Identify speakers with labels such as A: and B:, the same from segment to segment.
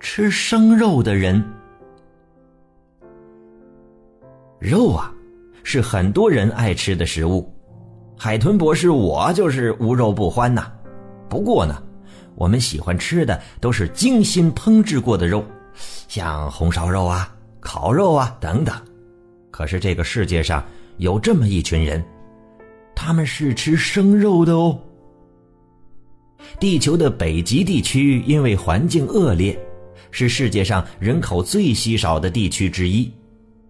A: 吃生肉的人，肉啊，是很多人爱吃的食物。海豚博士，我就是无肉不欢呐。不过呢，我们喜欢吃的都是精心烹制过的肉，像红烧肉啊、烤肉啊等等。可是这个世界上有这么一群人，他们是吃生肉的哦。地球的北极地区因为环境恶劣。是世界上人口最稀少的地区之一，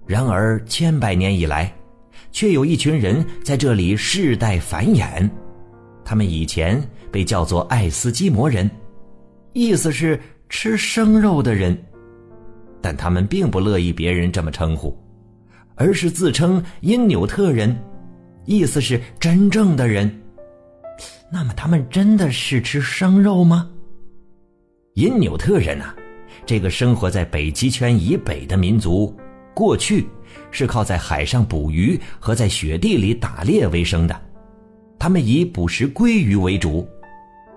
A: 然而千百年以来，却有一群人在这里世代繁衍。他们以前被叫做爱斯基摩人，意思是吃生肉的人，但他们并不乐意别人这么称呼，而是自称因纽特人，意思是真正的人。那么他们真的是吃生肉吗？因纽特人啊！这个生活在北极圈以北的民族，过去是靠在海上捕鱼和在雪地里打猎为生的。他们以捕食鲑鱼为主，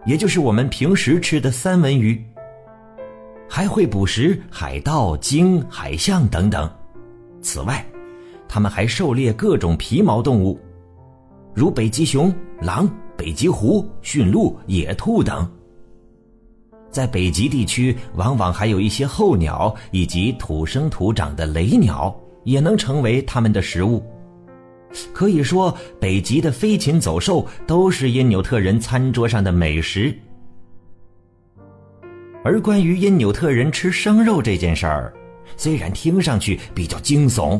A: 也就是我们平时吃的三文鱼。还会捕食海盗、鲸、海象等等。此外，他们还狩猎各种皮毛动物，如北极熊、狼、北极狐、驯鹿、野兔等。在北极地区，往往还有一些候鸟以及土生土长的雷鸟，也能成为他们的食物。可以说，北极的飞禽走兽都是因纽特人餐桌上的美食。而关于因纽特人吃生肉这件事儿，虽然听上去比较惊悚，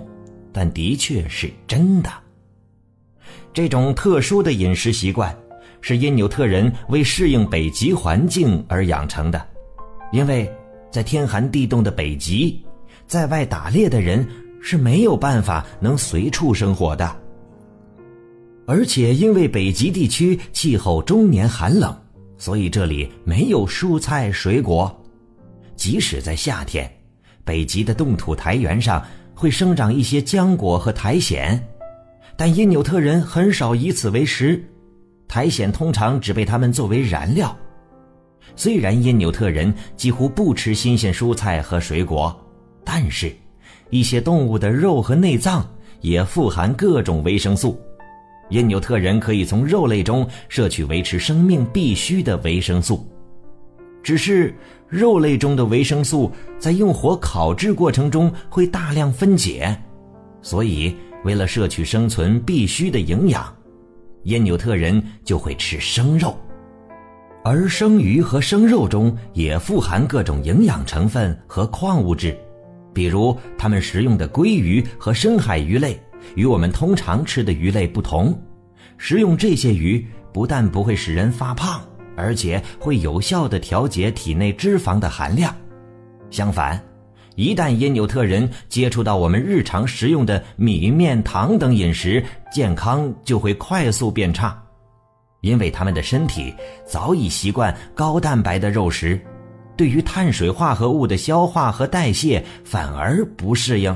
A: 但的确是真的。这种特殊的饮食习惯。是因纽特人为适应北极环境而养成的，因为在天寒地冻的北极，在外打猎的人是没有办法能随处生活的。而且因为北极地区气候终年寒冷，所以这里没有蔬菜水果。即使在夏天，北极的冻土台原上会生长一些浆果和苔藓，但因纽特人很少以此为食。苔藓通常只被他们作为燃料。虽然因纽特人几乎不吃新鲜蔬菜和水果，但是，一些动物的肉和内脏也富含各种维生素。因纽特人可以从肉类中摄取维持生命必需的维生素。只是肉类中的维生素在用火烤制过程中会大量分解，所以为了摄取生存必需的营养。因纽特人就会吃生肉，而生鱼和生肉中也富含各种营养成分和矿物质，比如他们食用的鲑鱼和深海鱼类与我们通常吃的鱼类不同，食用这些鱼不但不会使人发胖，而且会有效的调节体内脂肪的含量，相反。一旦因纽特人接触到我们日常食用的米面糖等饮食，健康就会快速变差，因为他们的身体早已习惯高蛋白的肉食，对于碳水化合物的消化和代谢反而不适应。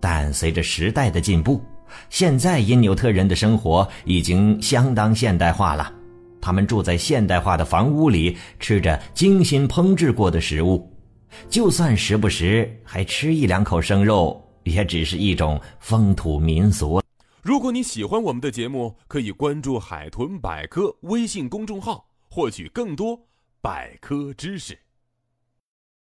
A: 但随着时代的进步，现在因纽特人的生活已经相当现代化了，他们住在现代化的房屋里，吃着精心烹制过的食物。就算时不时还吃一两口生肉，也只是一种风土民俗。
B: 如果你喜欢我们的节目，可以关注“海豚百科”微信公众号，获取更多百科知识。